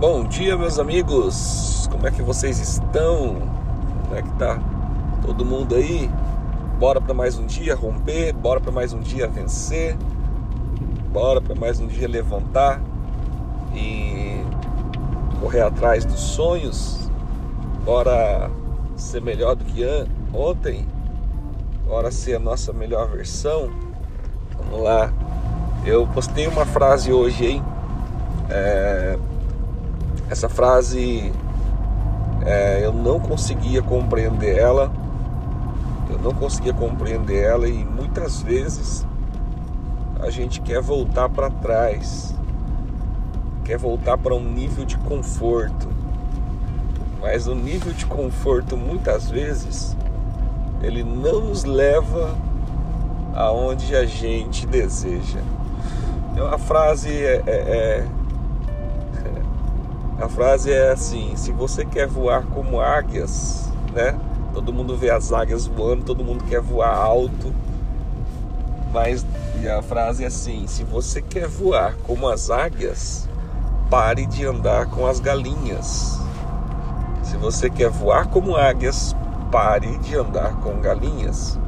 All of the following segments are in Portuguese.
Bom dia, meus amigos. Como é que vocês estão? Como é que tá todo mundo aí? Bora para mais um dia romper, bora para mais um dia vencer. Bora para mais um dia levantar e correr atrás dos sonhos. Bora ser melhor do que ontem. Bora ser a nossa melhor versão. Vamos lá. Eu postei uma frase hoje, hein? É, essa frase é, eu não conseguia compreender ela, eu não conseguia compreender ela e muitas vezes a gente quer voltar para trás, quer voltar para um nível de conforto, mas o nível de conforto muitas vezes ele não nos leva aonde a gente deseja. Então, a frase é, é, é a frase é assim: se você quer voar como águias, né? Todo mundo vê as águias voando, todo mundo quer voar alto. Mas a frase é assim: se você quer voar como as águias, pare de andar com as galinhas. Se você quer voar como águias, pare de andar com galinhas.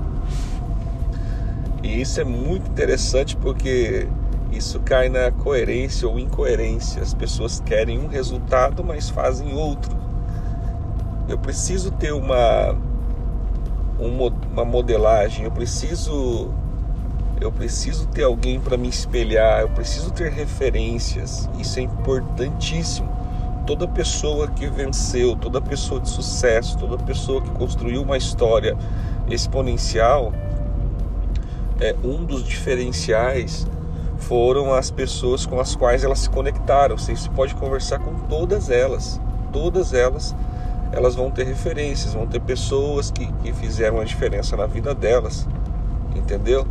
E isso é muito interessante porque isso cai na coerência ou incoerência. As pessoas querem um resultado, mas fazem outro. Eu preciso ter uma uma modelagem, eu preciso eu preciso ter alguém para me espelhar, eu preciso ter referências. Isso é importantíssimo. Toda pessoa que venceu, toda pessoa de sucesso, toda pessoa que construiu uma história exponencial, é um dos diferenciais foram as pessoas com as quais elas se conectaram. Você pode conversar com todas elas, todas elas, elas vão ter referências, vão ter pessoas que, que fizeram a diferença na vida delas, entendeu?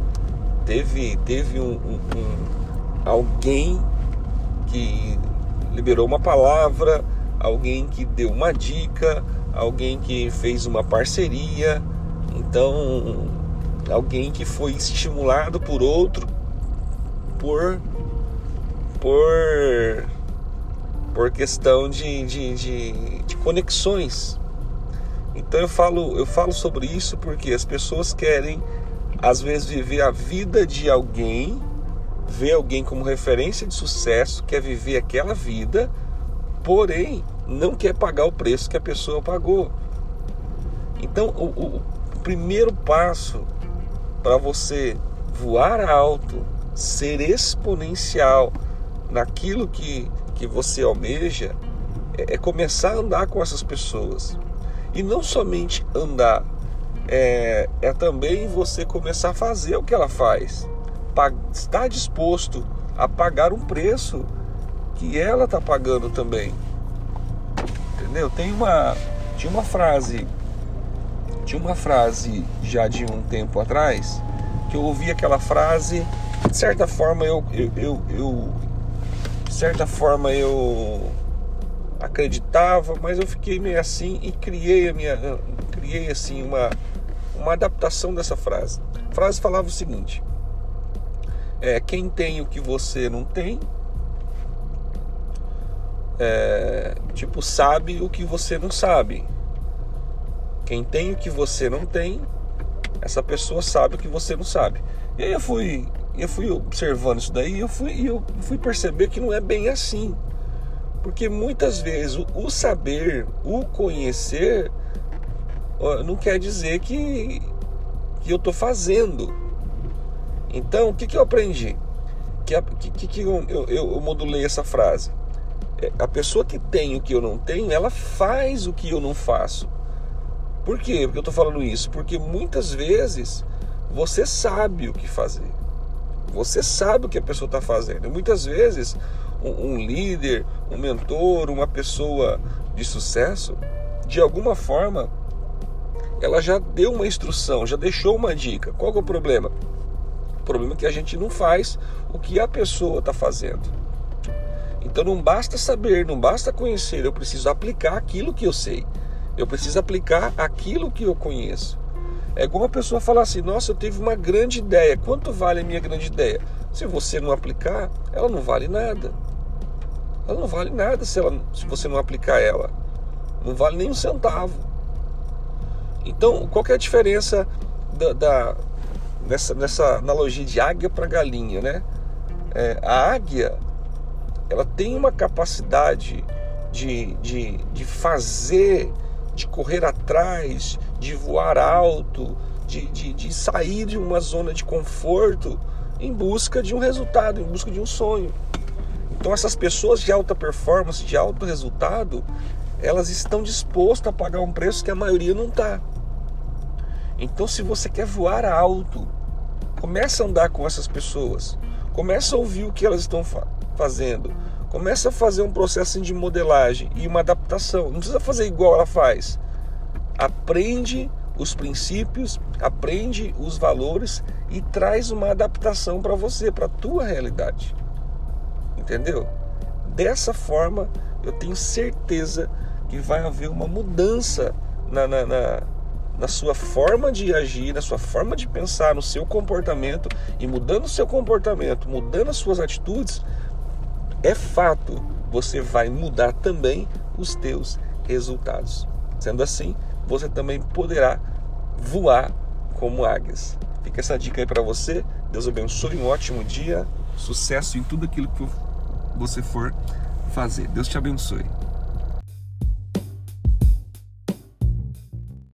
Teve, teve um, um, um alguém que liberou uma palavra, alguém que deu uma dica, alguém que fez uma parceria, então alguém que foi estimulado por outro por por por questão de, de, de, de conexões. Então eu falo, eu falo sobre isso porque as pessoas querem às vezes viver a vida de alguém, ver alguém como referência de sucesso, quer viver aquela vida, porém não quer pagar o preço que a pessoa pagou. Então o, o, primeiro passo para você voar alto, ser exponencial naquilo que, que você almeja é, é começar a andar com essas pessoas. E não somente andar, é, é também você começar a fazer o que ela faz. Estar disposto a pagar um preço que ela está pagando também. Entendeu? Tem uma, tinha uma frase, tinha uma frase já de um tempo atrás que eu ouvi aquela frase de certa forma eu, eu, eu, eu de certa forma eu acreditava, mas eu fiquei meio assim e criei a minha criei assim uma uma adaptação dessa frase. A frase falava o seguinte: é quem tem o que você não tem, é, tipo sabe o que você não sabe. Quem tem o que você não tem, essa pessoa sabe o que você não sabe. E aí eu fui eu fui observando isso daí e eu fui, eu fui perceber que não é bem assim. Porque muitas vezes o, o saber, o conhecer, não quer dizer que, que eu estou fazendo. Então, o que, que eu aprendi? Que, que, que eu, eu, eu modulei essa frase? É, a pessoa que tem o que eu não tenho, ela faz o que eu não faço. Por quê? Porque eu estou falando isso? Porque muitas vezes você sabe o que fazer. Você sabe o que a pessoa está fazendo. Muitas vezes, um, um líder, um mentor, uma pessoa de sucesso, de alguma forma, ela já deu uma instrução, já deixou uma dica. Qual é o problema? O problema é que a gente não faz o que a pessoa está fazendo. Então não basta saber, não basta conhecer, eu preciso aplicar aquilo que eu sei. Eu preciso aplicar aquilo que eu conheço. É como a pessoa falar assim: Nossa, eu tive uma grande ideia. Quanto vale a minha grande ideia? Se você não aplicar, ela não vale nada. ela não vale nada se, ela, se você não aplicar ela. Não vale nem um centavo. Então, qual é a diferença da, da nessa, nessa analogia de águia para galinha, né? É, a águia, ela tem uma capacidade de, de, de fazer, de correr atrás, de voar alto, de, de, de sair de uma zona de conforto em busca de um resultado, em busca de um sonho. Então essas pessoas de alta performance, de alto resultado, elas estão dispostas a pagar um preço que a maioria não está. Então se você quer voar alto, comece a andar com essas pessoas, comece a ouvir o que elas estão fa fazendo, comece a fazer um processo de modelagem e uma adaptação. Não precisa fazer igual ela faz. Aprende os princípios, aprende os valores e traz uma adaptação para você, para a tua realidade. Entendeu? Dessa forma, eu tenho certeza que vai haver uma mudança na, na, na, na sua forma de agir, na sua forma de pensar, no seu comportamento e mudando o seu comportamento, mudando as suas atitudes, é fato, você vai mudar também os teus resultados. Sendo assim, você também poderá voar como águias. Fica essa dica aí para você. Deus abençoe, um ótimo dia, sucesso em tudo aquilo que você for fazer. Deus te abençoe.